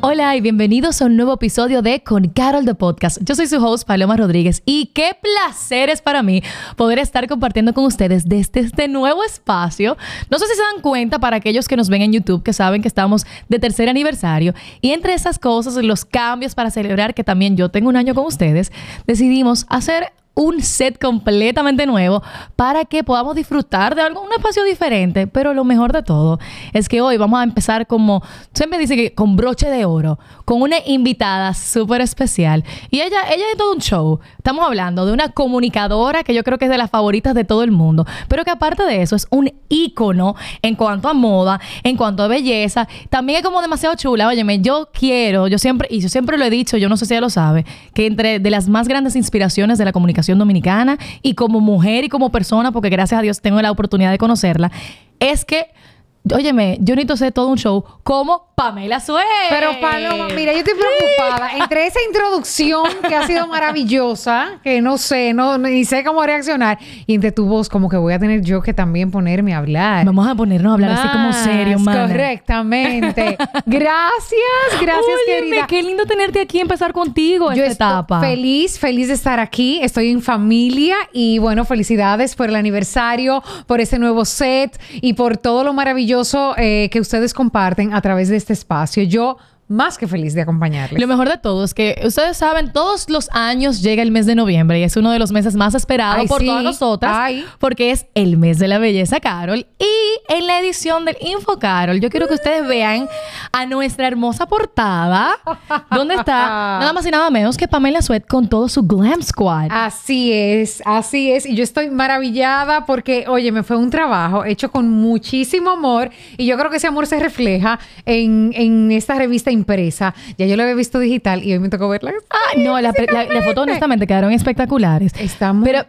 Hola y bienvenidos a un nuevo episodio de Con Carol de Podcast. Yo soy su host Paloma Rodríguez y qué placer es para mí poder estar compartiendo con ustedes desde este nuevo espacio. No sé si se dan cuenta para aquellos que nos ven en YouTube que saben que estamos de tercer aniversario y entre esas cosas, los cambios para celebrar que también yo tengo un año con ustedes, decidimos hacer un set completamente nuevo para que podamos disfrutar de algún espacio diferente. Pero lo mejor de todo es que hoy vamos a empezar como, siempre dice que con broche de oro, con una invitada súper especial. Y ella, ella es todo un show. Estamos hablando de una comunicadora que yo creo que es de las favoritas de todo el mundo, pero que aparte de eso es un ícono en cuanto a moda, en cuanto a belleza. También es como demasiado chula. Óyeme, yo quiero, yo siempre, y yo siempre lo he dicho, yo no sé si ella lo sabe, que entre de las más grandes inspiraciones de la comunicación dominicana y como mujer y como persona, porque gracias a Dios tengo la oportunidad de conocerla, es que Óyeme, yo necesito hacer todo un show como Pamela Suez. Pero Paloma, mira, yo estoy preocupada. Entre esa introducción que ha sido maravillosa, que no sé, no, ni sé cómo reaccionar, y entre tu voz, como que voy a tener yo que también ponerme a hablar. Vamos a ponernos a hablar así como serio, mana. Correctamente. gracias, gracias, Óyeme, querida. qué lindo tenerte aquí y empezar contigo Yo esta estoy etapa. feliz, feliz de estar aquí. Estoy en familia y bueno, felicidades por el aniversario, por ese nuevo set y por todo lo maravilloso eh, que ustedes comparten a través de este espacio. Yo más que feliz de acompañarles. Lo mejor de todo es que ustedes saben, todos los años llega el mes de noviembre y es uno de los meses más esperados por sí. todas nosotras Ay. porque es el mes de la belleza Carol. Y en la edición del Info Carol, yo quiero que ustedes vean a nuestra hermosa portada, donde está nada más y nada menos que Pamela Sweat con todo su glam squad. Así es, así es. Y yo estoy maravillada porque, oye, me fue un trabajo hecho con muchísimo amor y yo creo que ese amor se refleja en, en esta revista impresa. Ya yo la había visto digital y hoy me tocó verla. Ah, no, la, la, las fotos honestamente quedaron espectaculares. Está muy Pero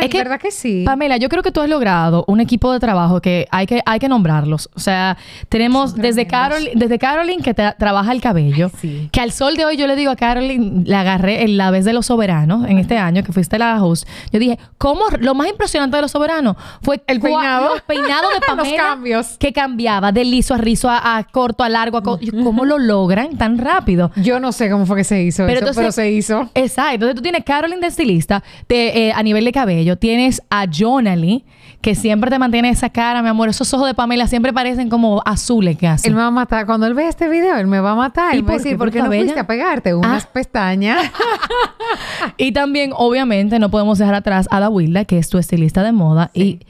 es que, ¿verdad que sí? Pamela, yo creo que tú has logrado un equipo de trabajo que hay que, hay que nombrarlos. O sea, tenemos Son desde. Carol, desde Caroline que tra- trabaja el cabello, Ay, sí. que al sol de hoy yo le digo a Caroline, la agarré en la vez de los soberanos en este año que fuiste la host. Yo dije, ¿cómo? Lo más impresionante de los soberanos fue El peinado. Los peinados de Los Pamela. cambios. Que cambiaba de liso a rizo, a, a corto, a largo. A co- ¿Cómo lo logran tan rápido? Yo no sé cómo fue que se hizo eso, pero se hizo. Exacto. Entonces tú tienes Caroline de estilista te- eh, a nivel de cabello. Tienes a Jonali, que siempre te mantiene esa cara, mi amor. Esos ojos de Pamela siempre parecen como azules casi. Él me va a matar. Cuando él vea este video, él me va a matar. ¿Y Él me va a por qué? ¿por ¿Por qué no fuiste a pegarte unas Ah. pestañas? Y también, obviamente, no podemos dejar atrás a la Wilda, que es tu estilista de moda. Y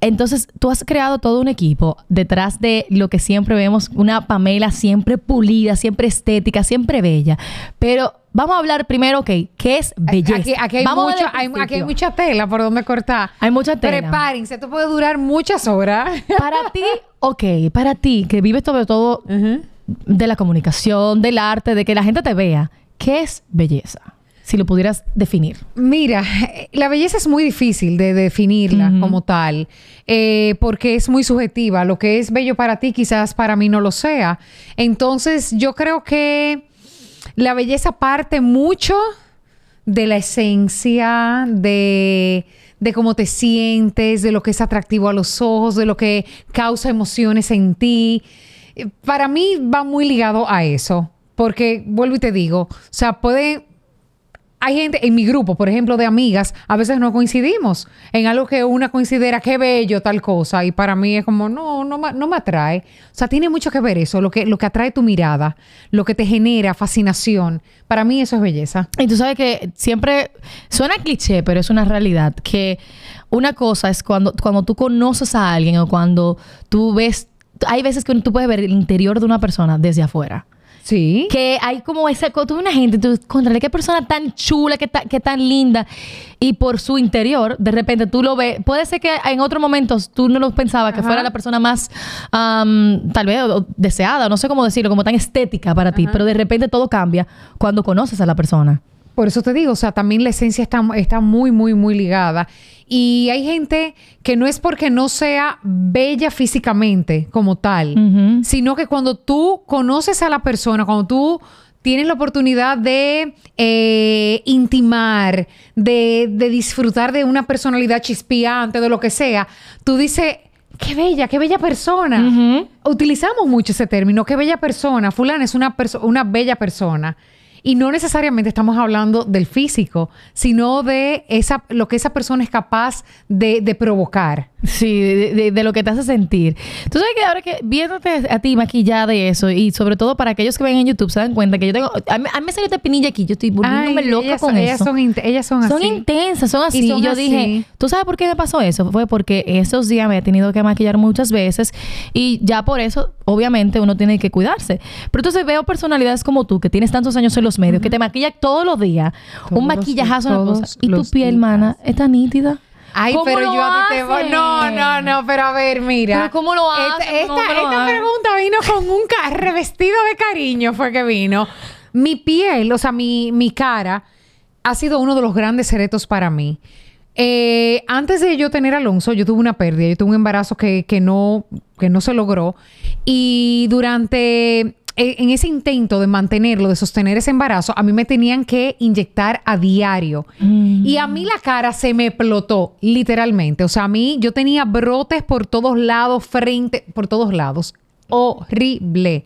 entonces tú has creado todo un equipo detrás de lo que siempre vemos, una Pamela siempre pulida, siempre estética, siempre bella. Pero vamos a hablar primero, ok, ¿qué es belleza? Aquí, aquí hay Vamos mucho, hay, aquí hay mucha tela por donde cortar. Hay mucha tela. Prepárense, esto puede durar muchas horas. Para ti, ok, para ti, que vives sobre todo de la comunicación, del arte, de que la gente te vea, ¿qué es belleza? Si lo pudieras definir. Mira, la belleza es muy difícil de definirla como tal, eh, porque es muy subjetiva. Lo que es bello para ti quizás para mí no lo sea. Entonces yo creo que la belleza parte mucho de la esencia, de, de cómo te sientes, de lo que es atractivo a los ojos, de lo que causa emociones en ti. Eh, Para mí va muy ligado a eso, porque vuelvo y te digo, o sea, puede hay gente en mi grupo, por ejemplo, de amigas, a veces no coincidimos en algo que una considera que bello tal cosa y para mí es como no, no, me- no me atrae. O sea, tiene mucho que ver eso, lo que, lo que atrae tu mirada, lo que te genera fascinación. Para mí eso es belleza. Y tú sabes que siempre suena cliché, pero es una realidad que una cosa es cuando, cuando tú conoces a alguien o cuando tú ves, hay veces que tú puedes ver el interior de una persona desde afuera. Sí. Que hay como esa, tú una gente, tú, contrale, qué persona tan chula, qué, ta- qué tan linda. Y por su interior, de repente tú lo ves. Puede ser que en otros momentos tú no lo pensabas que Ajá. fuera la persona más, am, tal vez, o- deseada, no sé cómo decirlo, como tan estética para ti. Pero de repente todo cambia cuando conoces a la persona. Por eso te digo, o sea, también la esencia está, está muy, muy, muy ligada. Y hay gente que no es porque no sea bella físicamente como tal, sino que cuando tú conoces a la persona, cuando tú tienes la oportunidad de eh, intimar, de, de disfrutar de una personalidad chispeante, de lo que sea, tú dices, qué bella, qué bella persona. Utilizamos mucho ese término, qué bella persona. Fulana es una, perso- una bella persona. Y no necesariamente estamos hablando del físico, sino de esa, lo que esa persona es capaz de, de provocar. Sí, de, de- de lo que te hace sentir. Tú sabes que ahora que viéndote a ti maquillada y eso, y sobre todo para aquellos que ven en YouTube, se dan cuenta que yo tengo. A mí, a mí me salió esta pinilla aquí, yo estoy volviéndome Ay, loca ellas con son, eso. Ellas son, ellas son así. Son intensas, son así. Y son yo así. dije, ¿tú sabes por qué me pasó eso? Fue porque esos días me he tenido que maquillar muchas veces y ya por eso, obviamente, uno tiene que cuidarse. Pero entonces veo personalidades como tú, que tienes tantos años en los medios, que te maquillan todos los días, Todos un maquillajazo, una cosa, y tu piel, días. mana, está nítida. Ay, ¿Cómo pero lo yo a ti te voy. No, no, no, pero a ver, mira. Pero ¿cómo lo Esta, hacen? esta, pregunta vino con un revestido de cariño, fue que vino. Mi piel, o sea, mi, mi cara, ha sido uno de los grandes retos para mí. Eh, antes de yo tener a Alonso, yo tuve una pérdida, yo tuve un embarazo que, que no, que no se logró. Y durante en ese intento de mantenerlo, de sostener ese embarazo, a mí me tenían que inyectar a diario. Y a mí la cara se me explotó, literalmente. O sea, a mí yo tenía brotes por todos lados, frente, por todos lados. Horrible.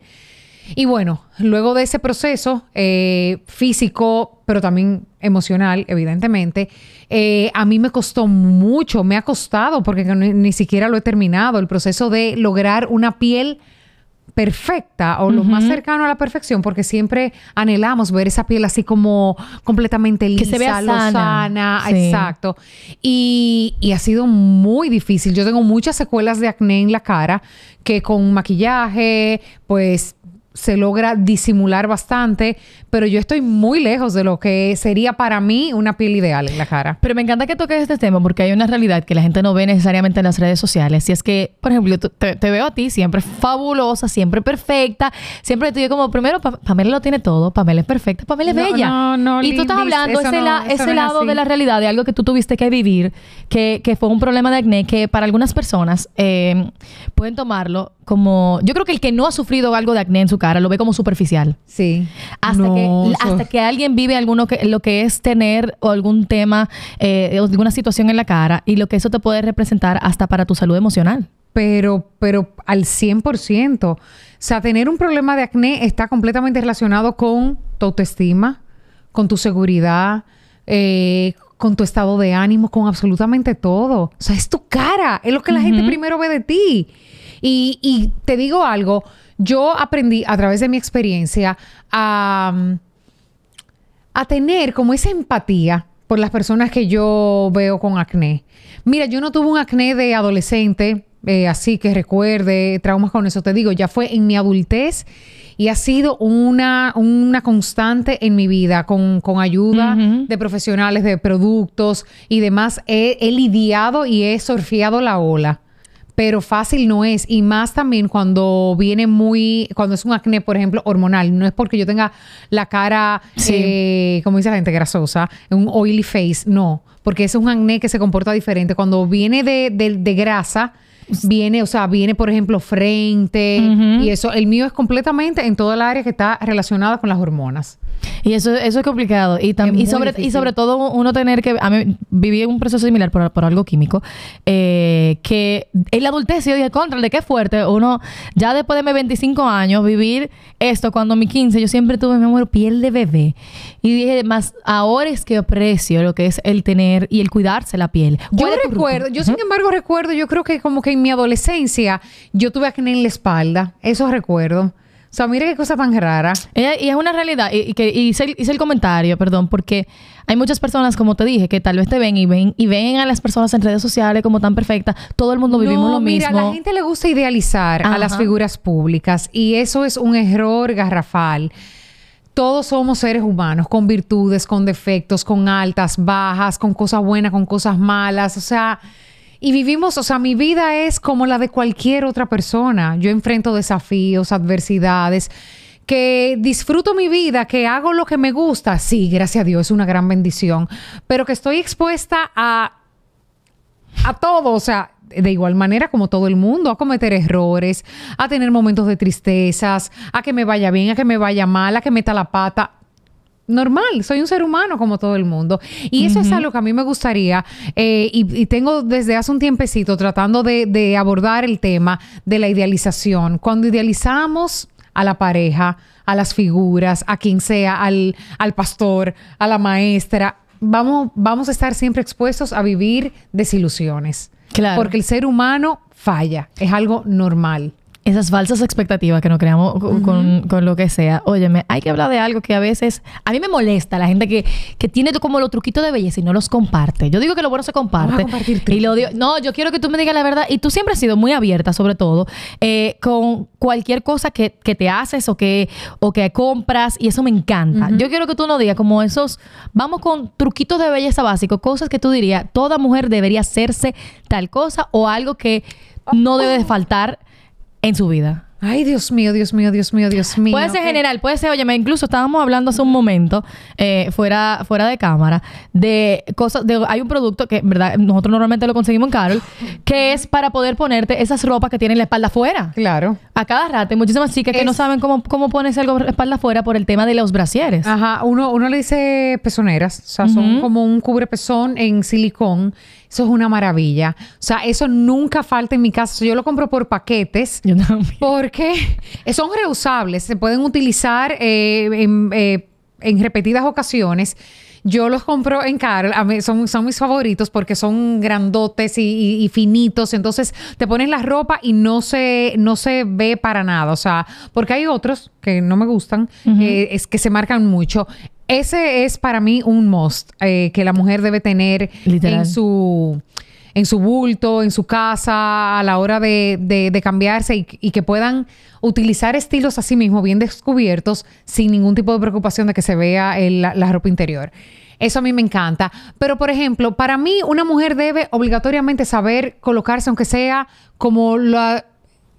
Y bueno, luego de ese proceso eh, físico, pero también emocional, evidentemente, eh, a mí me costó mucho, me ha costado, porque ni siquiera lo he terminado, el proceso de lograr una piel perfecta o lo más cercano a la perfección, porque siempre anhelamos ver esa piel así como completamente lisa, Que se vea lozana, sana. Sí. exacto. Y, y ha sido muy difícil. Yo tengo muchas secuelas de acné en la cara que con maquillaje, pues se logra disimular bastante, pero yo estoy muy lejos de lo que sería para mí una piel ideal en la cara. Pero me encanta que toques este tema porque hay una realidad que la gente no ve necesariamente en las redes sociales. Y es que, por ejemplo, yo te, te veo a ti siempre fabulosa, siempre perfecta. Siempre te digo como, primero, Pa- Pamela lo tiene todo. Pamela es perfecta, Pamela es No, bella. no, no, y tú estás hablando ese, no- la- ese lado así. de la realidad, de algo que tú tuviste que vivir, que, que fue un problema de acné que para algunas personas eh, pueden tomarlo como... Yo creo que el que no ha sufrido algo de acné en su cara lo ve como superficial. Sí. Hasta, No, que, hasta que alguien vive alguno que, lo que es tener o algún tema eh, o alguna situación en la cara y lo que eso te puede representar hasta para tu salud emocional. pero, pero al 100%. O sea, tener un problema de acné está completamente relacionado con tu autoestima, con tu seguridad, eh, con tu estado de ánimo, con absolutamente todo. O sea, es tu cara, es lo que la gente primero ve de ti. Y, y te digo algo, yo aprendí a través de mi experiencia a... mm, a tener como esa empatía por las personas que yo veo con acné. Mira, yo no tuve un acné de adolescente, eh, así que recuerde traumas con eso. Te digo, ya fue en mi adultez y ha sido una, una constante en mi vida con, con ayuda de profesionales, de productos y demás. He, he lidiado y he surfeado la ola. Pero fácil no es. Y más también cuando viene muy, cuando es un acné, por ejemplo, hormonal. No es porque yo tenga la cara, Sí. eh, como dice la gente, grasosa, un oily face. No. Porque ese es un acné que se comporta diferente. Cuando viene de, de- de grasa, viene, o sea, viene, por ejemplo, frente. Y eso, el mío es completamente en toda el área que está relacionada con las hormonas. Y eso, eso es complicado. Y, tam- y, sobre, y sobre todo uno tener que... A mí viví un proceso similar por, por algo químico. eh, que en la adultez yo dije, contra, de qué fuerte. Uno, ya después de mis 25 años, vivir esto, cuando a mis 15, yo siempre tuve, mi amor, piel de bebé. Y dije, más ahora es que aprecio lo que es el tener y el cuidarse la piel. Yo ¿Cuál es tu recuerdo, yo sin embargo recuerdo, yo creo que como que en mi adolescencia yo tuve acné en la espalda. Eso recuerdo. O sea, mira qué cosa tan rara. Y es una realidad. Y, y que y hice, el- hice el comentario, perdón, porque hay muchas personas, como te dije, que tal vez te ven y ven y ven a las personas en redes sociales como tan perfectas. Todo el mundo vivimos no, lo mira, mismo. a la gente le gusta idealizar a las figuras públicas y eso es un error garrafal. Todos somos seres humanos con virtudes, con defectos, con altas, bajas, con cosas buenas, con cosas malas. O sea, y vivimos, o sea, mi vida es como la de cualquier otra persona. Yo enfrento desafíos, adversidades, que disfruto mi vida, que hago lo que me gusta. Sí, gracias a Dios, es una gran bendición. Pero que estoy expuesta a a todo, o sea, de igual manera como todo el mundo, a cometer errores, a tener momentos de tristezas, a que me vaya bien, a que me vaya mal, a que meta la pata. Normal, soy un ser humano como todo el mundo. Y eso es algo que a mí me gustaría, eh, y, y tengo desde hace un tiempecito tratando de, de abordar el tema de la idealización. Cuando idealizamos a la pareja, a las figuras, a quien sea, al, al pastor, a la maestra, vamos, vamos a estar siempre expuestos a vivir desilusiones. Claro. Porque el ser humano falla, es algo normal. Esas falsas expectativas que nos creamos con, con- con lo que sea. Óyeme, hay que hablar de algo que a veces... A mí me molesta la gente que, que tiene como los truquitos de belleza y no los comparte. Yo digo que lo bueno se comparte. Vamos a compartir y lo digo... No, yo quiero que tú me digas la verdad. Y tú siempre has sido muy abierta, sobre todo, eh, con cualquier cosa que, que te haces o que, o que compras. Y eso me encanta. Yo quiero que tú nos digas como esos... Vamos con truquitos de belleza básicos. Cosas que tú dirías, toda mujer debería hacerse tal cosa o algo que no debe de faltar en su vida. Ay, Dios mío, Dios mío, Dios mío, Dios mío. Puede ser general, puede ser, oye, incluso estábamos hablando hace un momento, eh, fuera, fuera de cámara, de cosas, de, hay un producto que, verdad, nosotros normalmente lo conseguimos en Carol, que es para poder ponerte esas ropas que tienen la espalda afuera. Claro. A cada rato hay muchísimas chicas que no saben cómo, cómo ponerse algo la espalda afuera por el tema de los brasieres. Ajá, uno, uno le dice pezoneras, o sea, son como un cubrepezón en silicón. Eso es una maravilla. O sea, eso nunca falta en mi casa. Yo lo compro por paquetes. Yo también. Porque son reusables, se pueden utilizar eh, en, eh, en repetidas ocasiones. Yo los compro en Carol, a mí son, son mis favoritos porque son grandotes y, y- y finitos. Entonces te pones la ropa y no se, no se ve para nada. O sea, porque hay otros que no me gustan, eh, es que se marcan mucho. Ese es para mí un must eh, que la mujer debe tener Literal. en su en su bulto, en su casa, a la hora de, de- de cambiarse y, y que puedan utilizar estilos así mismo bien descubiertos sin ningún tipo de preocupación de que se vea el- la, la ropa interior. Eso a mí me encanta. Pero, por ejemplo, para mí una mujer debe obligatoriamente saber colocarse, aunque sea como la,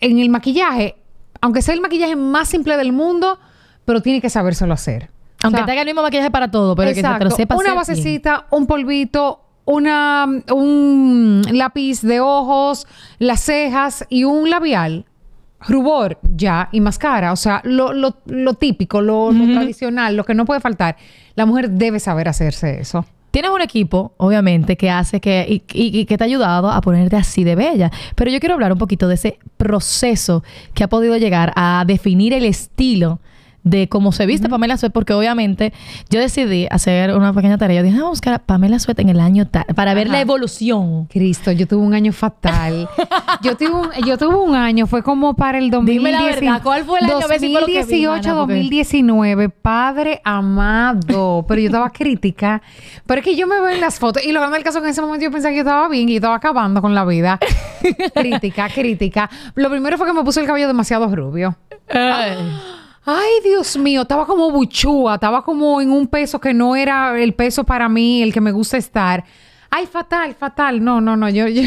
en el maquillaje, aunque sea el maquillaje más simple del mundo, pero tiene que sabérselo hacer. Aunque sea, te haga el mismo maquillaje para todo, pero que te Exacto. lo sepas Una bien. basecita, un polvito, una, un lápiz de ojos, las cejas y un labial. Rubor, ya, y máscara. O sea, lo, lo- lo típico, lo, lo tradicional, lo que no puede faltar. La mujer debe saber hacerse eso. Tienes un equipo, obviamente, que hace que y, y- y que te ha ayudado a ponerte así de bella. Pero yo quiero hablar un poquito de ese proceso que ha podido llegar a definir el estilo de cómo se viste Pamela Suet, porque obviamente yo decidí hacer una pequeña tarea. Yo dije, vamos a buscar a Pamela Suet en el año tal, para ver la evolución. Cristo, yo tuve un año fatal. yo, tuve un, yo tuve un año, fue como para el 2010, Dime la verdad, ¿cuál fue el año? A ver si fue lo que vi, 2018, mana, porque- 2019, padre amado. Pero yo estaba crítica. Pero es que yo me veo en las fotos. Y lo grande del caso que en ese momento yo pensaba que yo estaba bien, yo estaba acabando con la vida. crítica, crítica. Lo primero fue que me puse el cabello demasiado rubio. Ay, Dios mío, estaba como buchúa, estaba como en un peso que no era el peso para mí, el que me gusta estar. Ay, fatal, fatal. No, no, no, yo, yo.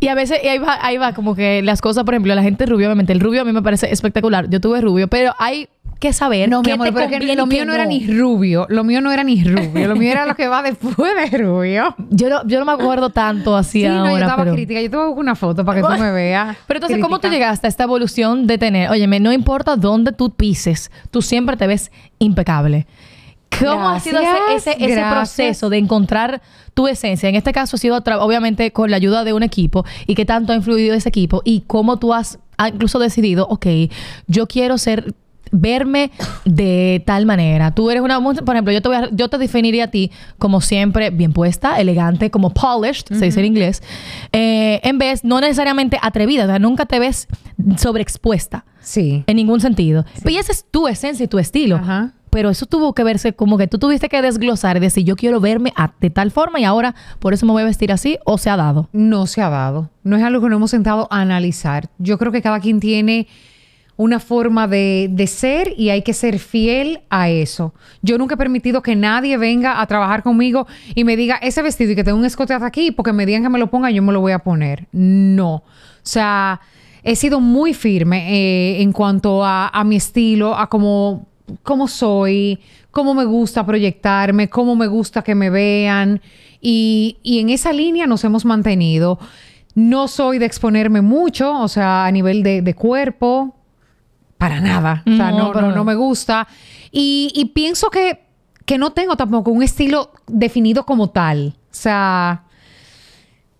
Y a veces y ahí va, ahí va como que las cosas, por ejemplo, la gente rubia, obviamente, el rubio a mí me parece espectacular. Yo tuve rubio, pero hay que saber No, mi amor, te pero que lo mío no era ni rubio. Lo mío no era ni rubio. Lo mío era lo que va después de rubio. Yo no, yo no me acuerdo tanto así Sí, no, ahora, yo estaba pero... crítica. Yo te voy a buscar una foto para que tú me veas. Pero entonces, ¿cómo tú llegaste a esta evolución de tener, óyeme, no importa dónde tú pises, tú siempre te ves impecable? ¿Cómo ha sido ese, proceso de encontrar tu esencia? En este caso ha sido, obviamente, con la ayuda de un equipo y qué tanto ha influido ese equipo y cómo tú has ah, incluso decidido, ok, yo quiero ser verme de tal manera. Tú eres una mujer, por ejemplo, yo te voy a- yo te definiría a ti como siempre bien puesta, elegante, como polished, se dice en inglés, eh, en vez no necesariamente atrevida, o sea, nunca te ves sobreexpuesta Sí. en ningún sentido. Pero y esa es tu esencia y tu estilo. Ajá. Pero eso tuvo que verse como que tú tuviste que desglosar y decir, yo quiero verme a- de tal forma y ahora por eso me voy a vestir así o se ha dado. No se ha dado. No es algo que no hemos sentado a analizar. Yo creo que cada quien tiene una forma de, de ser y hay que ser fiel a eso. Yo nunca he permitido que nadie venga a trabajar conmigo y me diga ese vestido y que tengo un escote hasta aquí porque me digan que me lo ponga yo me lo voy a poner. No. O sea, he sido muy firme eh, en cuanto a, a mi estilo, a cómo, cómo soy, cómo me gusta proyectarme, cómo me gusta que me vean. Y, y en esa línea nos hemos mantenido. No soy de exponerme mucho, o sea, a nivel de, de cuerpo, para nada. O sea, No, no, no me gusta. Y, y pienso que, que no tengo tampoco un estilo definido como tal. O sea,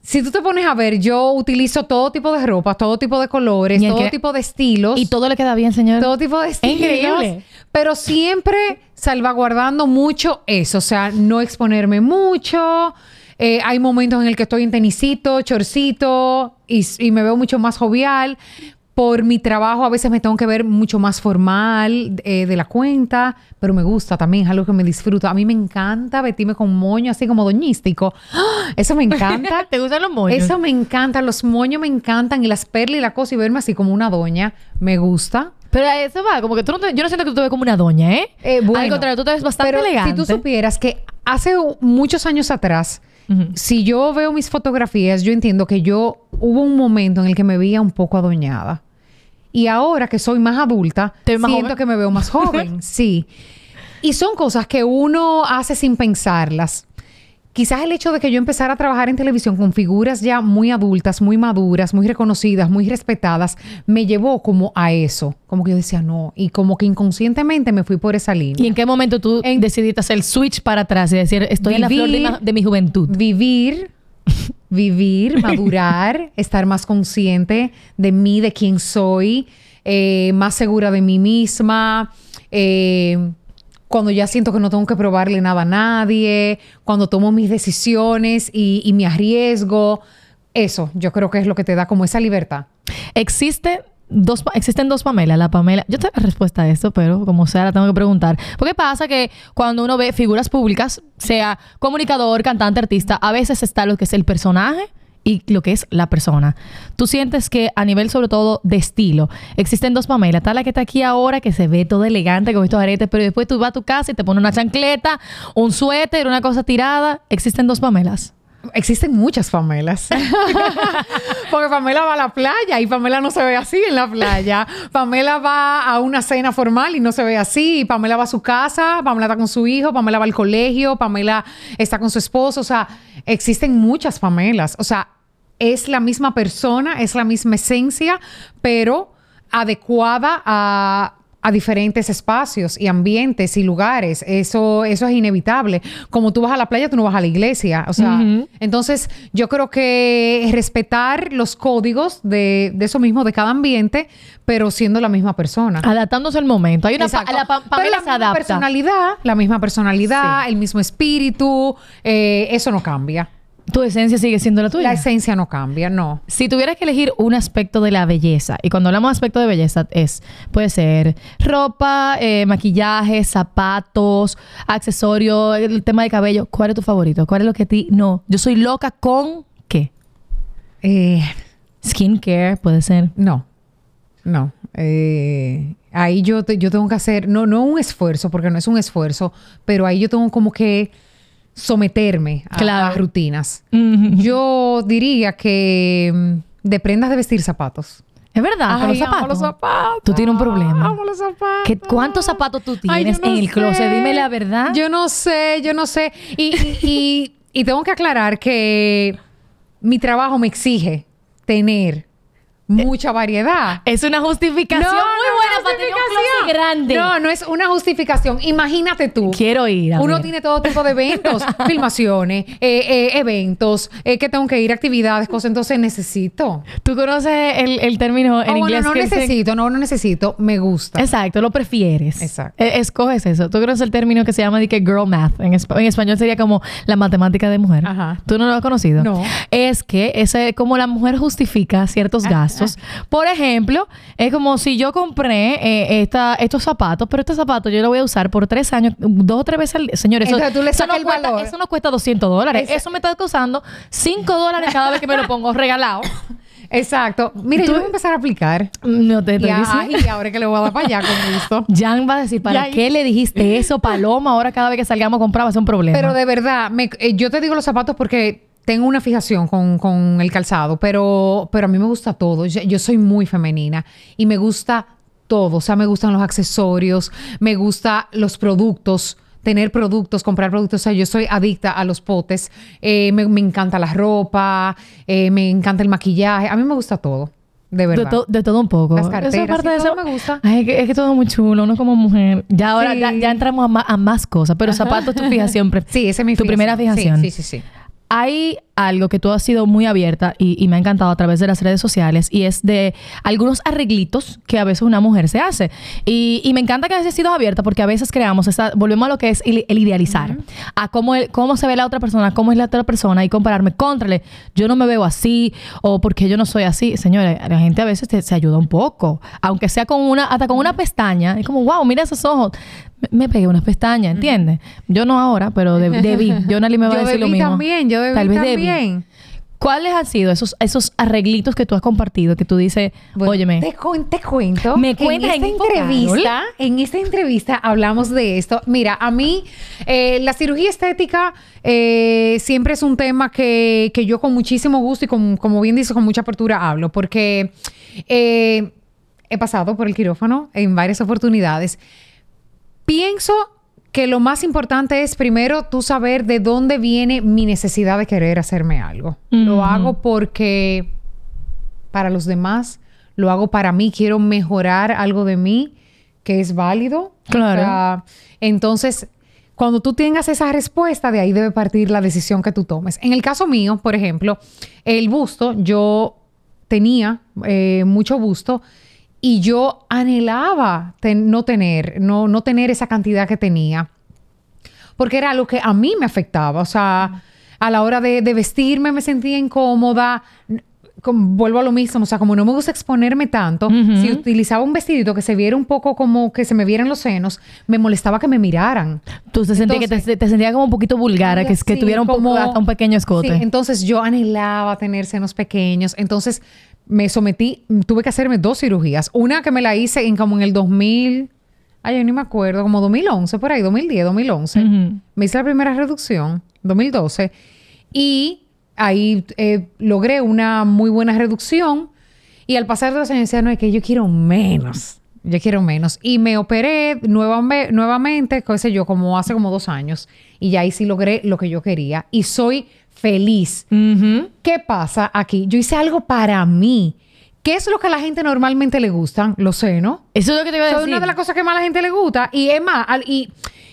si tú te pones a ver, yo utilizo todo tipo de ropa, todo tipo de colores, ¿Y en todo tipo de estilos. Y todo le queda bien, señor. todo tipo de estilos. increíble. Pero siempre salvaguardando mucho eso. O sea, no exponerme mucho. Eh, hay momentos en el que estoy en tenisito, chorcito y, y me veo mucho más jovial. Por mi trabajo a veces me tengo que ver mucho más formal eh, de la cuenta, pero me gusta también, es algo que me disfruto. A mí me encanta vestirme con moño así como doñístico. ¡Ah! Eso me encanta. ¿Te gustan los moños? Eso me encanta, los moños me encantan y las perlas y la cosa y verme así como una doña, me gusta. Pero a eso va, como que tú no te- yo no siento que tú te ves como una doña, ¿eh? Eh, bueno, Al contrario, tú te ves bastante pero elegante. si tú supieras que hace muchos años atrás, Ujú. si yo veo mis fotografías, yo entiendo que yo hubo un momento en el que me veía un poco adoñada. Y ahora que soy más adulta, ¿Te ves más siento joven? que me veo más joven, sí. Y son cosas que uno hace sin pensarlas. Quizás el hecho de que yo empezara a trabajar en televisión con figuras ya muy adultas, muy maduras, muy reconocidas, muy respetadas, me llevó como a eso. Como que yo decía, no. Y como que inconscientemente me fui por esa línea. ¿Y en qué momento tú En- decidiste hacer el switch para atrás y decir, estoy en la flor Vivir- de mi juventud? Vivir, vivir, madurar, estar más consciente de mí, de quién soy, eh, más segura de mí misma. eh, cuando ya siento que no tengo que probarle nada a nadie, cuando tomo mis decisiones y, y me arriesgo. Eso, yo creo que es lo que te da como esa libertad. Existe dos, existen dos Pamela. La Pamela, yo tengo la respuesta a esto, pero como sea, la tengo que preguntar. Porque pasa que cuando uno ve figuras públicas, sea comunicador, cantante, artista, a veces está lo que es el personaje y lo que es la persona. Tú sientes que a nivel sobre todo de estilo, existen dos Pamela. Está la que está aquí ahora, que se ve todo elegante con estos aretes, pero después tú vas a tu casa y te pones una chancleta, un suéter, una cosa tirada. Existen dos Pamelas. Existen muchas Pamelas. Porque Pamela va a la playa y Pamela no se ve así en la playa. Pamela va a una cena formal y no se ve así. Pamela va a su casa, Pamela está con su hijo, Pamela va al colegio, Pamela está con su esposo. O sea, existen muchas Pamelas. O sea, es la misma persona, es la misma esencia, pero adecuada a, a diferentes espacios y ambientes y lugares. Eso, eso es inevitable. Como tú vas a la playa, tú no vas a la iglesia. O sea, entonces yo creo que respetar los códigos de, de eso mismo, de cada ambiente, pero siendo la misma persona. Adaptándose al momento. Hay una pa- la pa- Pero la misma adapta. personalidad, la misma personalidad, Sí. el mismo espíritu, eh, eso no cambia. Tu esencia sigue siendo la tuya. La esencia no cambia, no. Si tuvieras que elegir un aspecto de la belleza, y cuando hablamos de aspecto de belleza es, puede ser ropa, eh, maquillaje, zapatos, accesorios, el tema de cabello, ¿cuál es tu favorito? ¿Cuál es lo que a ti no? Yo soy loca con qué? Eh, Skincare, puede ser. No, no. Eh, ahí yo, te- yo tengo que hacer, no, no un esfuerzo, porque no es un esfuerzo, pero ahí yo tengo como que someterme a, Claro. a rutinas. Yo diría que mm, de prendas de vestir zapatos. Es verdad, Ay, amo zapatos. los zapatos. Tú tienes un problema. Amo los zapatos. ¿Qué- ¿Cuántos zapatos tú tienes no en el closet? Dime la verdad. Yo no sé, yo no sé. Y, y- y- y tengo que aclarar que mi trabajo me exige tener mucha variedad. es una justificación muy buena para tener un closet grande. No, no es una justificación. Imagínate tú. Quiero ir. a Uno ver. tiene todo tipo de eventos, filmaciones, eh, eh, eventos, eh, que tengo que ir, actividades, cosas. Entonces necesito. ¿Tú conoces el, el término en Oh, inglés? bueno, no que necesito, no, no necesito. Me gusta. Exacto, lo prefieres. Exacto. Eh, escoges eso. Tú conoces el término que se llama de que girl math. En, espa- en español sería como la matemática de mujer. Ajá. ¿Tú no lo has conocido? No. Es que ese, como la mujer justifica ciertos gastos. Por ejemplo, es como si yo compré eh, esta, estos zapatos, pero estos zapatos yo los voy a usar por tres años, dos o tres veces al día. Señores, eso, tú le eso no el cuesta, valor. eso no cuesta 200 dólares. Eso me está costando 5 dólares cada vez que me lo pongo regalado. Exacto. Mire, yo voy a empezar a aplicar. No te estoy diciendo. y ahora que le voy a dar para allá con gusto. Jan va a decir, ¿para Ya- qué le dijiste eso, Paloma? Ahora cada vez que salgamos a comprar va a ser un problema. Pero de verdad, me- eh, yo te digo los zapatos porque tengo una fijación con, con el calzado, pero, pero a mí me gusta todo. Yo, yo soy muy femenina y me gusta todo. O sea, me gustan los accesorios, me gustan los productos tener productos, comprar productos. O sea, yo soy adicta a los potes. Eh, me, me encanta la ropa, eh, me encanta el maquillaje. A mí me gusta todo. De De, verdad. to- de todo un poco. Las carteras, Esa parte sí, de eso me gusta. Ay, es, que, es que todo es muy chulo. Uno como mujer. Ya ahora Sí. ya, ya entramos a, ma- a más cosas. Pero zapatos tú fijas siempre. Sí, esa es mi Tu primera fijación. Sí, sí, sí. sí. Hay algo que tú has sido muy abierta y, y me ha encantado a través de las redes sociales y es de algunos arreglitos que a veces una mujer se hace. Y, y me encanta que hayas sido abierta porque a veces creamos, esa, volvemos a lo que es el, el idealizar, a cómo, el- cómo se ve la otra persona, cómo es la otra persona y compararme contrale. Yo no me veo así o porque yo no soy así. Señores, la gente a veces te- se ayuda un poco, aunque sea con una, hasta con una pestaña. Es como, wow, mira esos ojos. Me, me pegué unas pestañas, ¿entiendes? Yo no ahora, pero deb- debí. Yo Nali me va a decir lo mismo. también, yo debí Tal vez debí. ¿Cuáles han sido esos, esos arreglitos que tú has compartido que tú dices, Bueno, óyeme, Te, cu- te cuento. Me cuentas en en esta info, entrevista. En esta entrevista hablamos de esto. Mira, a mí eh, la cirugía estética eh, siempre es un tema que, que yo con muchísimo gusto y con, como bien dice, con mucha apertura hablo. Porque eh, he pasado por el quirófano en varias oportunidades. Pienso que lo más importante es primero tú saber de dónde viene mi necesidad de querer hacerme algo. Lo hago porque para los demás, lo hago para mí, quiero mejorar algo de mí que es válido. Claro. O sea, entonces, cuando tú tengas esa respuesta, de ahí debe partir la decisión que tú tomes. En el caso mío, por ejemplo, el busto, yo tenía eh, mucho busto y yo anhelaba ten- no tener, no, no tener esa cantidad que tenía porque era lo que a mí me afectaba. O sea, a la hora de, de vestirme me sentía incómoda. Vuelvo a lo mismo, o sea, como no me gusta exponerme tanto, si utilizaba un vestidito que se viera un poco como que se me vieran los senos, me molestaba que me miraran. tú te sentías que te, te sentías como un poquito vulgar, que, que Sí, tuviera un, poco, como- hasta un pequeño escote? Sí, entonces yo anhelaba tener senos pequeños. Entonces me sometí, tuve que hacerme dos cirugías. Una que me la hice en como en el 2000, ay, yo ni me acuerdo, como 2011, por ahí, 2010, 2011. Ujú. Me hice la primera reducción, 2012, y ahí eh, logré una muy buena reducción. Y al pasar de los años decía, no, es que yo quiero menos. Yo quiero menos. Y me operé nuevamente, nuevamente, qué sé yo, como hace como dos años. Y ya ahí sí logré lo que yo quería. Y soy feliz. Ujú. ¿Qué pasa aquí? Yo hice algo para mí. ¿Qué es lo que a la gente normalmente le gustan? Los senos. Eso es lo que te iba a decir. es una de las cosas que más a la gente le gusta. Y es más, al- y,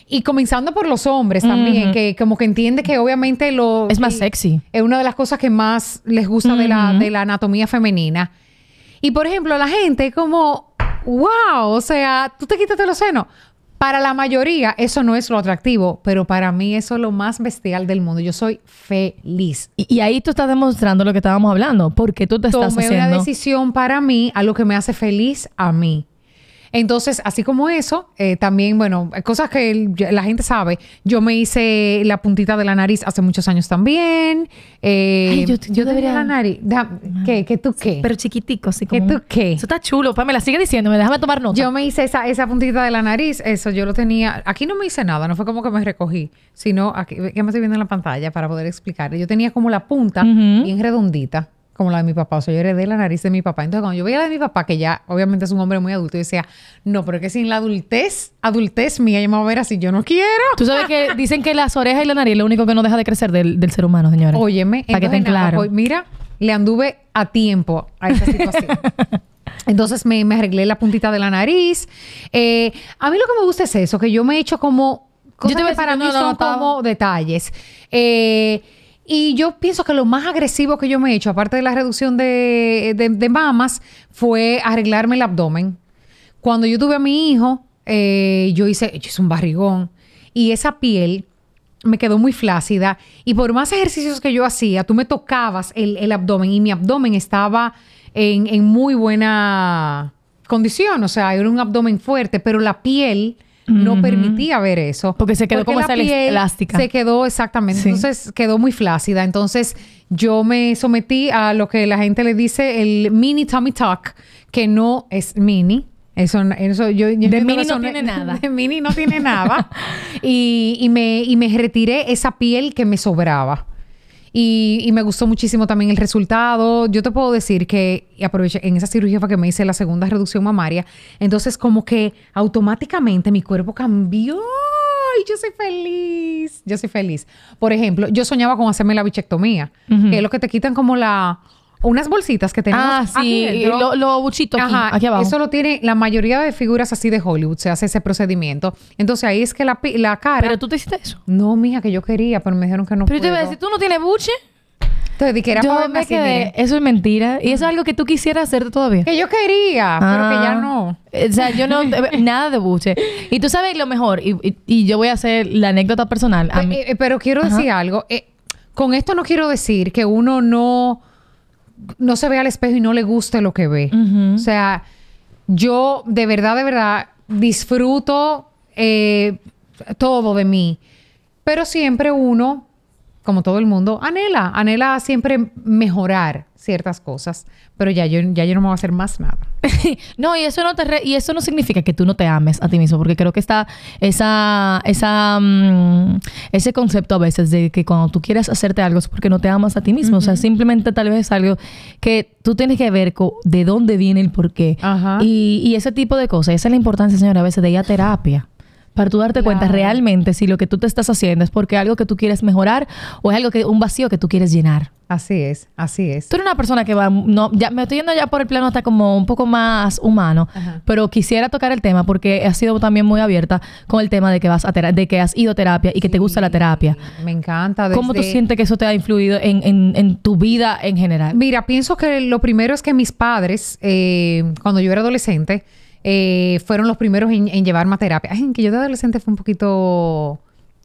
y comenzando por los hombres también, Ujú. que como que entiende que obviamente lo... Es más sexy. Es una de las cosas que más les gusta de, la, de la anatomía femenina. Y por ejemplo, la gente como, wow, o sea, tú te quitaste los senos. Para la mayoría eso no es lo atractivo, pero para mí eso es lo más bestial del mundo. Yo soy feliz. Y, y ahí tú estás demostrando lo que estábamos hablando. Porque tú te estás tomé una haciendo... decisión para mí, a lo que me hace feliz a mí. Entonces, así como eso, eh, también, bueno, cosas que el- la gente sabe. Yo me hice la puntita de la nariz hace muchos años también. Eh, Ay, yo- debería- la nariz. Da- ¿Qué? ¿Qué tú qué? Pero chiquitico, así ¿Qué como... tú qué? Eso está chulo. Pamela, sigue diciéndome. Déjame tomar nota. Yo me hice esa, esa puntita de la nariz, eso yo lo tenía. Aquí no me hice nada, no fue como que me recogí, sino aquí, que me estoy viendo en la pantalla para poder explicar. Yo tenía como la punta Ujú. bien redondita, como la de mi papá. O sea, yo heredé la nariz de mi papá. Entonces, cuando yo veía la de mi papá, que ya obviamente es un hombre muy adulto, yo decía, no, pero que sin la adultez, adultez mía, yo me voy a ver así, yo no quiero. Tú sabes que dicen que las orejas y la nariz es lo único que no deja de crecer del, del ser humano, señores. Óyeme, Para que estén claros. pues, mira, le anduve a tiempo a esa situación. Entonces me, me arreglé la puntita de la nariz. Eh, a mí lo que me gusta es eso, que yo me he hecho como cosas te que decir para mí no son como detalles. Eh, y yo pienso que lo más agresivo que yo me he hecho, aparte de la reducción de, de- mamas, fue arreglarme el abdomen. Cuando yo tuve a mi hijo, eh, yo hice, yo hice un barrigón. Y esa piel me quedó muy flácida. Y por más ejercicios que yo hacía, tú me tocabas el, el abdomen y mi abdomen estaba en, en muy buena condición. O sea, era un abdomen fuerte, pero la piel no permitía ver eso. Porque se quedó como la esa elástica. Se quedó exactamente. Sí. Entonces quedó muy flácida. Entonces yo me sometí a lo que la gente le dice el mini tummy tuck, que no es mini. Eso, eso yo, yo entiendo mini no tiene nada. De mini no tiene nada. y, y me, y me retiré esa piel que me sobraba. Y, y me gustó muchísimo también el resultado. Yo te puedo decir que, y aproveché, en esa cirugía fue que me hice la segunda reducción mamaria. Entonces, como que automáticamente mi cuerpo cambió. Ay, yo soy feliz. Yo soy feliz. Por ejemplo, yo soñaba con hacerme la bichectomía, que es lo que te quitan como la. Unas bolsitas que tenemos. Ah, aquí sí. dentro. Lo, lo buchito aquí, Ajá, aquí abajo. Eso lo tiene la mayoría de figuras así de Hollywood, se hace ese procedimiento. Entonces ahí es que la, la cara. Pero tú te hiciste eso. No, mija, que yo quería, pero me dijeron que no Pero yo te puedo. iba a decir, ¿tú no tienes buche? Entonces, di que era para Yo verme me quedé... Eso es mentira. Y eso es algo que tú quisieras hacerte todavía. Que yo quería, pero que ya Ah. no. O sea, yo no... nada de buche. Y tú sabes lo mejor. Y, y- y yo voy a hacer la anécdota personal. A Pe- mí- eh, eh, pero quiero Ajá. decir algo. eh, con esto no quiero decir que uno no, no se ve al espejo y no le guste lo que ve. O sea, yo de verdad, de verdad disfruto eh, todo de mí. Pero siempre uno, como todo el mundo, anhela, anhela siempre mejorar ciertas cosas. Pero ya yo, ya yo no me voy a hacer más nada. no, y eso no te re- y eso no significa que tú no te ames a ti mismo, porque creo que está esa esa mm, ese concepto a veces de que cuando tú quieres hacerte algo es porque no te amas a ti mismo, o sea, simplemente tal vez algo que tú tienes que ver de dónde viene el por qué. Ajá. Y, y ese tipo de cosas, esa es la importancia, señora, a veces de ir a terapia. Para tú darte cuenta realmente si lo que tú te estás haciendo es porque algo que tú quieres mejorar o es algo que un vacío que tú quieres llenar. Así es, así es. Tú eres una persona que va, no, ya me estoy yendo ya por el plano hasta como un poco más humano, Ajá. pero quisiera tocar el tema porque has sido también muy abierta con el tema de que vas a de que has ido a terapia y que te gusta la terapia. Me encanta. ¿Cómo tú sientes que eso te ha influido en, en- en tu vida en general? Mira, pienso que lo primero es que mis padres, eh, cuando yo era adolescente, eh, fueron los primeros en, en llevarme a terapia. Ay, en que yo de adolescente fue un poquito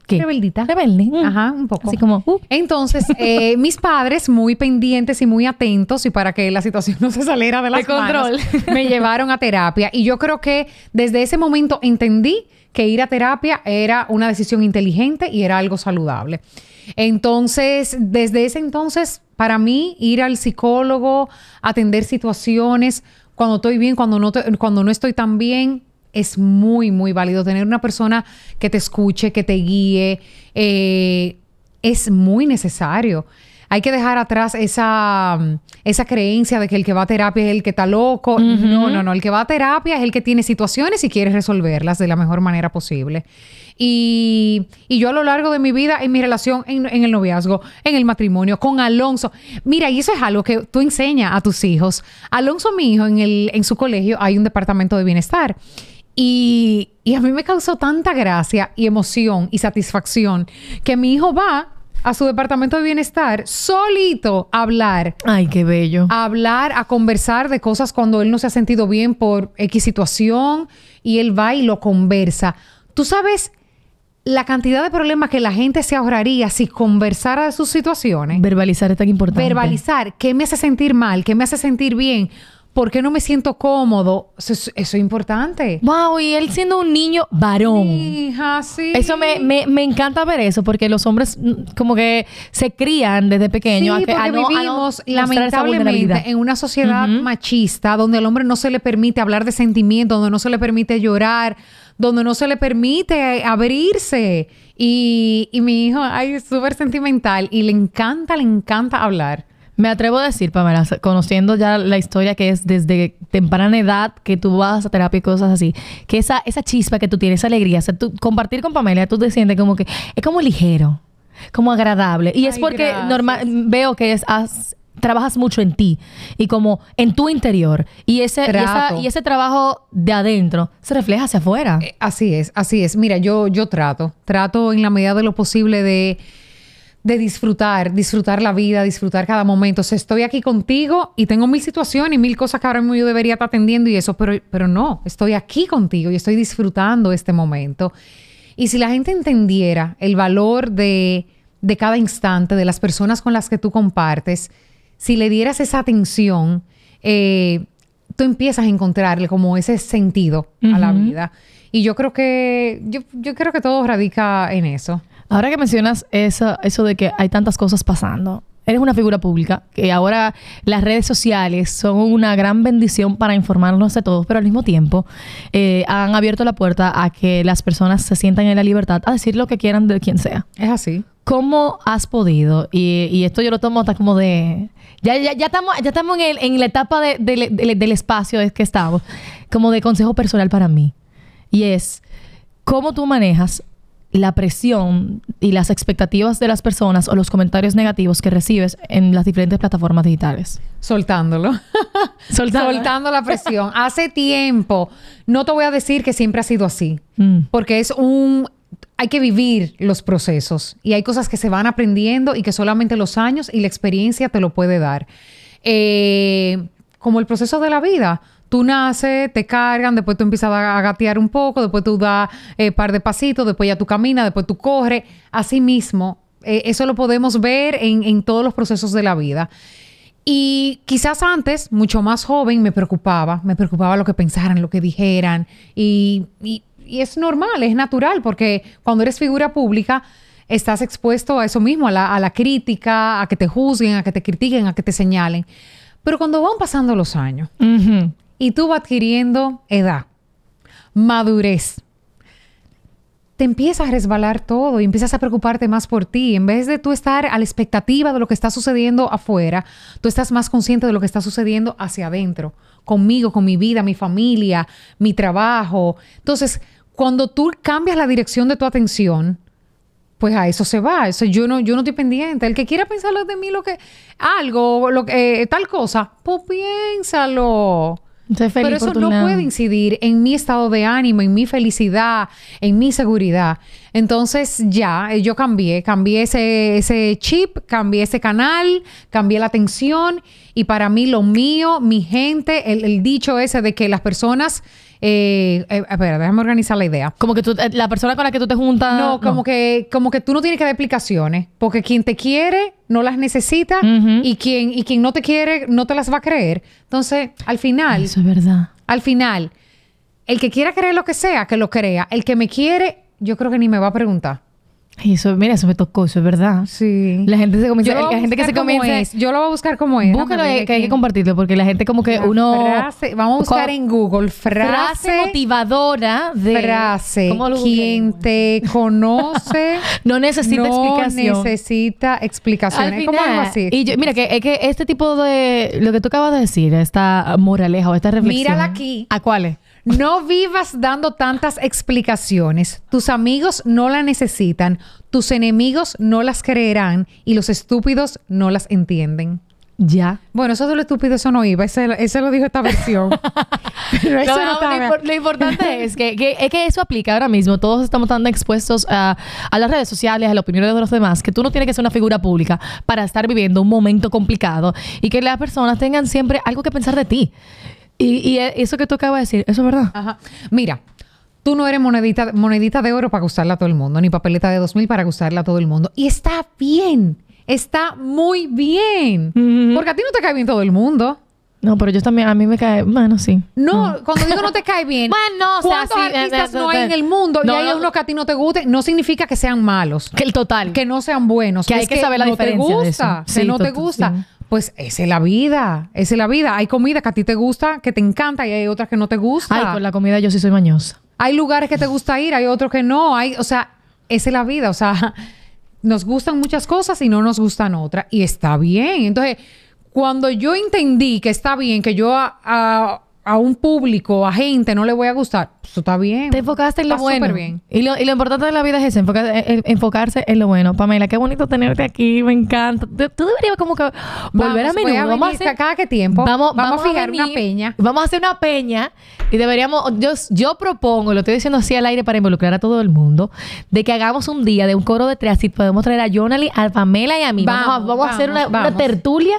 ¿Qué? rebeldita. Rebelde. mm. Ajá, un poco. Así como, uh, Entonces, eh, mis padres, muy pendientes y muy atentos, y para que la situación no se saliera de las De control. me llevaron a terapia. Y yo creo que desde ese momento entendí que ir a terapia era una decisión inteligente y era algo saludable. Entonces, desde ese entonces, para mí, ir al psicólogo, atender situaciones, cuando estoy bien, cuando no, te- cuando no estoy tan bien, es muy, muy válido. Tener una persona que te escuche, que te guíe, eh, es muy necesario. Hay que dejar atrás esa, mm, esa creencia de que el que va a terapia es el que está loco. No, no, no. El que va a terapia es el que tiene situaciones y quiere resolverlas de la mejor manera posible. Y, y yo a lo largo de mi vida, en mi relación, en, en el noviazgo, en el matrimonio, con Alonso. Mira, y eso es algo que tú enseñas a tus hijos. Alonso, mi hijo, en, el, en su colegio hay un departamento de bienestar. Y, y a mí me causó tanta gracia y emoción y satisfacción que mi hijo va a su departamento de bienestar solito a hablar ay, qué bello. a hablar, a conversar de cosas cuando él no se ha sentido bien por X situación y él va y lo conversa. Tú sabes la cantidad de problemas que la gente se ahorraría si conversara de sus situaciones. Verbalizar es tan importante. Verbalizar qué me hace sentir mal, qué me hace sentir bien, por qué no me siento cómodo. Eso, es- eso es importante. Wow, y él siendo un niño varón. Hija, sí. Eso me, me, me encanta ver eso, porque los hombres mm, como que se crían desde pequeños Sí, a que porque a no- a no vivimos lamentablemente en una sociedad machista donde al hombre no se le permite hablar de sentimientos, donde no se le permite llorar, donde no se le permite abrirse. Y, y mi hijo, ay, es súper sentimental y le encanta, le encanta hablar. Me atrevo a decir, Pamela, conociendo ya la historia que es desde temprana edad que tú vas a terapia y cosas así, que esa, esa chispa que tú tienes, esa alegría, o sea, tú- compartir con Pamela, tú te sientes como que es como ligero, como agradable. Y es porque gracias. normal, veo que es, has- trabajas mucho en ti y como en tu interior. Y ese, y, esa- y ese trabajo de adentro se refleja hacia afuera. Eh, Así es, así es. Mira, yo, yo trato, trato en la medida de lo posible de, de disfrutar, disfrutar la vida, disfrutar cada momento. O sea, estoy aquí contigo y tengo mil situaciones y mil cosas que ahora mismo yo debería estar atendiendo y eso, pero, pero no, estoy aquí contigo y estoy disfrutando este momento. Y si la gente entendiera el valor de, de cada instante, de las personas con las que tú compartes, si le dieras esa atención, eh, tú empiezas a encontrarle como ese sentido a la vida. Y yo creo que, yo, yo creo que todo radica en eso. Ahora que mencionas eso, eso de que hay tantas cosas pasando, eres una figura pública, que ahora las redes sociales son una gran bendición para informarnos de todos, pero al mismo tiempo eh, han abierto la puerta a que las personas se sientan en la libertad a decir lo que quieran de quien sea. Es así. ¿cómo has podido? Y, y esto yo lo tomo hasta como de... Ya, ya, ya estamos, ya estamos en, el- en la etapa de- de- de- del espacio de que estamos, como de consejo personal para mí. Y es, ¿cómo tú manejas la presión y las expectativas de las personas o los comentarios negativos que recibes en las diferentes plataformas digitales? Soltándolo. Soltando. Soltando la presión. Hace tiempo. No te voy a decir que siempre ha sido así. Mm. Porque es un... Hay que vivir los procesos. Y hay cosas que se van aprendiendo y que solamente los años y la experiencia te lo puede dar. Eh, como el proceso de la vida. Tú naces, te cargan, después tú empiezas a gatear un poco, después tú das eh, par de pasitos, después ya tú caminas, después tú corres. Así mismo, eh, eso lo podemos ver en, en todos los procesos de la vida. Y quizás antes, mucho más joven, me preocupaba, me preocupaba lo que pensaran, lo que dijeran. Y, y- y es normal, es natural, porque cuando eres figura pública, estás expuesto a eso mismo, a la, a la crítica, a que te juzguen, a que te critiquen, a que te señalen. Pero cuando van pasando los años Ujú. Y tú vas adquiriendo edad, madurez, te empieza a resbalar todo y empiezas a preocuparte más por ti. En vez de tú estar a la expectativa de lo que está sucediendo afuera, tú estás más consciente de lo que está sucediendo hacia adentro, conmigo, con mi vida, mi familia, mi trabajo. Entonces, cuando tú cambias la dirección de tu atención, pues a eso se va. Eso yo no, yo no estoy pendiente. El que quiera pensar de mí lo que algo, lo que eh, tal cosa, pues piénsalo. Feliz Pero eso no lado. puede incidir en mi estado de ánimo, en mi felicidad, en mi seguridad. Entonces ya, eh, yo cambié, cambié ese, ese chip, cambié ese canal, cambié la atención y para mí lo mío, mi gente, el, el dicho ese de que las personas, eh, eh, espera, déjame organizar la idea. Como que tú, eh, la persona con la que tú te juntas. No, como que como que tú no tienes que dar explicaciones, porque quien te quiere no las necesita Ujú. y quien y quien no te quiere no te las va a creer. Entonces, al final, Eso es verdad. al final, el que quiera creer lo que sea, que lo crea. El que me quiere, yo creo que ni me va a preguntar. Eso, mira, eso me tocó, eso es verdad. Sí. La gente se comienza, la gente que se como comienza. es. Yo lo voy a buscar como es. Búscalo que, hay que compartirlo porque la gente como que La uno frase- vamos a buscar en Google frase, frase motivadora de frase. ¿Cómo lo Quien te conoce no necesita no explicación. necesita Al explicación. Es como final, algo así. Y yo, mira, que, es que este tipo de. Lo que tú acabas de decir, esta moraleja o esta reflexión. Mírala aquí. ¿A cuáles? No vivas dando tantas explicaciones. Tus amigos no la necesitan, tus enemigos no las creerán y los estúpidos no las entienden. Ya. Bueno, eso de lo estúpido, eso no iba. Ese, ese lo dijo esta versión. Pero eso No, no lo, impor- lo importante es que, que- es que eso aplica ahora mismo. Todos estamos tan expuestos a, a las redes sociales, a la opinión de los demás, que tú no tienes que ser una figura pública para estar viviendo un momento complicado y que las personas tengan siempre algo que pensar de ti. Y, y eso que tú acabas de decir, eso es verdad. Ajá. Mira, tú no eres monedita, monedita de oro para gustarle a todo el mundo, ni papeleta de 2000 para gustarle a todo el mundo. Y está bien. Está muy bien. Porque a ti no te cae bien todo el mundo. No, pero yo también, a mí me cae, bueno, sí. No, cuando digo no te cae bien. Bueno, o sea, ¿Cuántos sí, artistas no hay en el mundo? no, y hay no. unos que a ti no te gusten. No significa que sean malos. Que el total. Que no sean buenos. Que hay que saber la no diferencia te de gusta. Que no te gusta. sí. Pues esa es la vida. Esa es la vida. Hay comida que a ti te gusta, que te encanta y hay otras que no te gusta. Ay, con la comida yo sí soy mañosa. Hay lugares que te gusta ir, hay otros que no. Hay, o sea, esa es la vida. O sea, nos gustan muchas cosas y no nos gustan otras. Y está bien. Entonces, cuando yo entendí que está bien, que yo a, a- a un público, a gente, no le voy a gustar, pues eso está bien. Te enfocaste en lo Está bueno. bien. Y lo, y lo importante de la vida es eso, enfocarse, en- enfocarse en lo bueno. Pamela, qué bonito tenerte aquí, me encanta. Tú deberías como que volver a Vamos, menudo. a vamos a hacer, cada qué tiempo. Vamos, Vamos a fijar una venir, peña. Vamos a hacer una peña y deberíamos, yo, yo propongo, lo estoy diciendo así al aire para involucrar a todo el mundo, de que hagamos un día de un coro de tres y podemos traer a Jonali, a Pamela y a mí. Vamos, a- Vamos, a hacer una, una tertulia.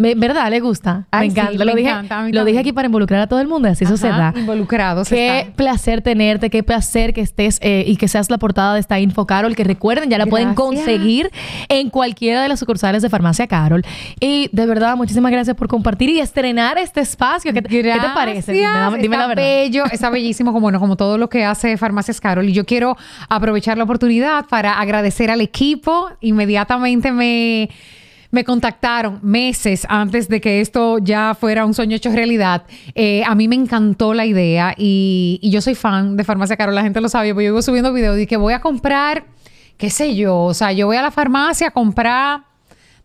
Me- ¿Verdad? ¿Le gusta? Ay, me sí, encanta. me lo dije, encanta, lo dije aquí para involucrar a todo el mundo y así eso se Ajá, da. Involucrados Qué están. placer tenerte, qué placer que estés eh, y que seas la portada de esta Info Carol, que recuerden, ya la pueden conseguir en cualquiera de las sucursales de Farmacia Carol. Y de verdad, muchísimas gracias por compartir y estrenar este espacio. ¿Qué, te- ¿qué te parece? Dime, dime la Está verdad. bello, está bellísimo, como, bueno, como todo lo que hace Farmacias Carol. Y yo quiero aprovechar la oportunidad para agradecer al equipo. Inmediatamente me, me contactaron meses antes de que esto ya fuera un sueño hecho realidad. Eh, a mí me encantó la idea y, y yo soy fan de Farmacia Carol. La gente lo sabe, porque yo iba subiendo videos y que voy a comprar qué sé yo, o sea, yo voy a la farmacia a comprar,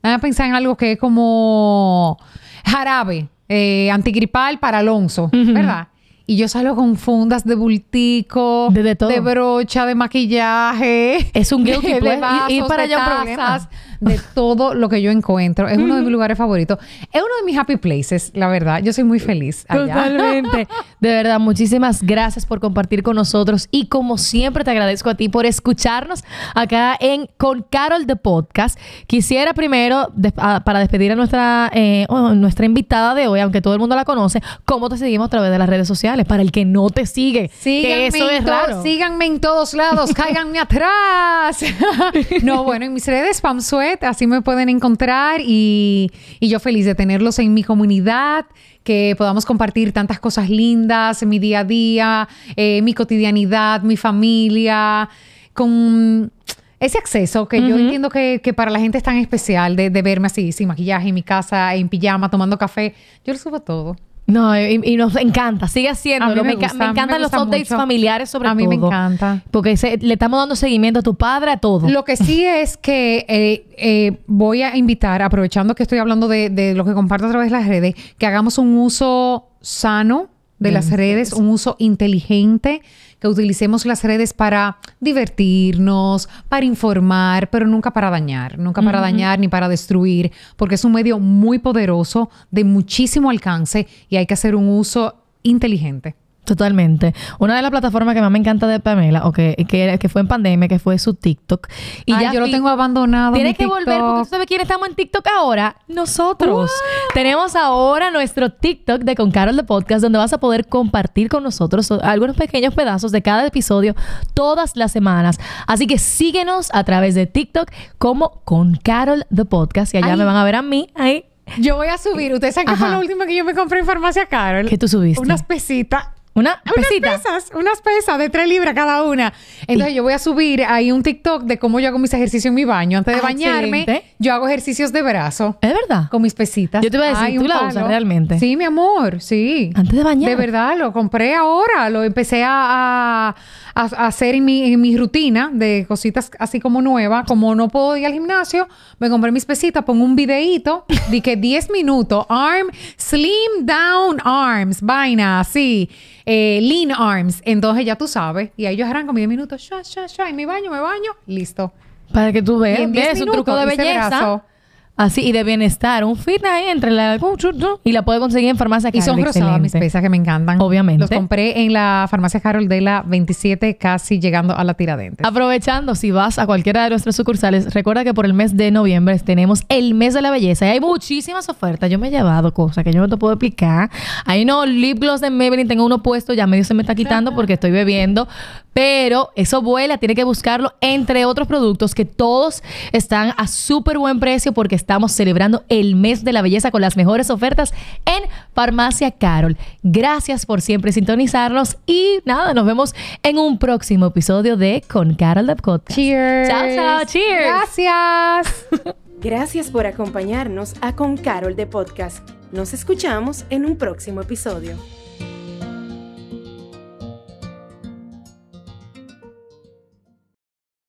a pensar en algo que es como jarabe eh, antigripal para Alonso, ¿verdad? Y yo salgo con fundas de bultico, De- de todo. de brocha, de maquillaje. Es un guilty de pleasure. vasos, Ir para de allá un problema. de todo lo que yo encuentro. Es uno de mis lugares favoritos. Es uno de mis happy places, la verdad. Yo soy muy feliz allá. Totalmente. De verdad, muchísimas gracias por compartir con nosotros y como siempre te agradezco a ti por escucharnos acá en Con Carol de Podcast. Quisiera primero, des- a- para despedir a nuestra, eh, oh, nuestra invitada de hoy, aunque todo el mundo la conoce, cómo te seguimos a través de las redes sociales para el que no te sigue. Síganme, que eso en es to- raro. síganme en todos lados, cáiganme atrás. no, bueno, en mis redes, Pam Sweat, así me pueden encontrar y, y yo feliz de tenerlos en mi comunidad, que podamos compartir tantas cosas lindas en mi día a día, eh, mi cotidianidad, mi familia, con ese acceso que yo entiendo que, que para la gente es tan especial de, de verme así, sin maquillaje, en mi casa, en pijama, tomando café. Yo lo subo todo. No, y, y nos encanta, sigue haciéndolo. Me Me, gusta, me encantan los updates mucho. familiares sobre A mí todo. me encanta. Porque se- le estamos dando seguimiento a tu padre, a todo. Lo que sí es que eh, eh, voy a invitar, aprovechando que estoy hablando de, de lo que comparto a través de las redes, que hagamos un uso sano de las redes, un uso inteligente, que utilicemos las redes para divertirnos, para informar, pero nunca para dañar, nunca para dañar ni para destruir, porque es un medio muy poderoso, de muchísimo alcance y hay que hacer un uso inteligente. Totalmente. Una de las plataformas que más me encanta de Pamela, o que, que, que fue en pandemia, que fue su TikTok. Y Ay, ya yo lo tengo abandonado. Tienes que volver porque tú sabes quién estamos en TikTok ahora. Nosotros. Tenemos ahora nuestro TikTok de Con Carol de Podcast, donde vas a poder compartir con nosotros algunos pequeños pedazos de cada episodio todas las semanas. Así que síguenos a través de TikTok como Con Carol de Podcast. Y allá Ay. me van a ver a mí ahí. Yo voy a subir. Ustedes saben que fue lo último que yo me compré en Farmacia Carol. ¿Qué tú subiste? Unas pesitas. Una Unas pesita. pesas, unas pesas de 3 libras cada una. Entonces yo voy a subir ahí un TikTok de cómo yo hago mis ejercicios en mi baño. Antes de Ah, bañarme, excelente. yo hago ejercicios de brazo ¿Es verdad? con mis pesitas. Yo te iba a decir, Ay, ¿tú la palo. usas realmente? Sí, mi amor, sí. Antes de bañar. De verdad, lo compré ahora. Lo empecé a, a- a- a hacer en mi, en mi rutina de cositas así como nuevas. Como no puedo ir al gimnasio, me compré mis pesitas, pongo un videíto de que 10 minutos, arm, slim down arms, vaina, así, eh, lean arms. Entonces ya tú sabes. Y ahí yo arranco mis 10 minutos, sha, sha, sha, en mi baño, me baño, listo. Para que tú Y veas. en 10 Es un truco de belleza. Así, y de bienestar. Un fit ahí entre la... Y la puede conseguir en farmacia Y son Carol. rosadas mis pesas que me encantan. Obviamente. Los compré en la farmacia Carol de la 27, casi llegando a la Tiradentes. Aprovechando, si vas a cualquiera de nuestras sucursales, recuerda que por el mes de noviembre tenemos el mes de la belleza y hay muchísimas ofertas. Yo me he llevado cosas que yo no te puedo explicar. Hay no lip gloss de Maybelline, tengo uno puesto, ya medio se me está quitando porque estoy bebiendo, pero eso vuela, tiene que buscarlo entre otros productos que todos están a súper buen precio porque estamos celebrando el mes de la belleza con las mejores ofertas en Farmacia Carol. Gracias por siempre sintonizarnos y nada, nos vemos en un próximo episodio de Con Carol de Podcast. Cheers. Chao, chao, cheers. Gracias. Gracias por acompañarnos a Con Carol de Podcast. Nos escuchamos en un próximo episodio.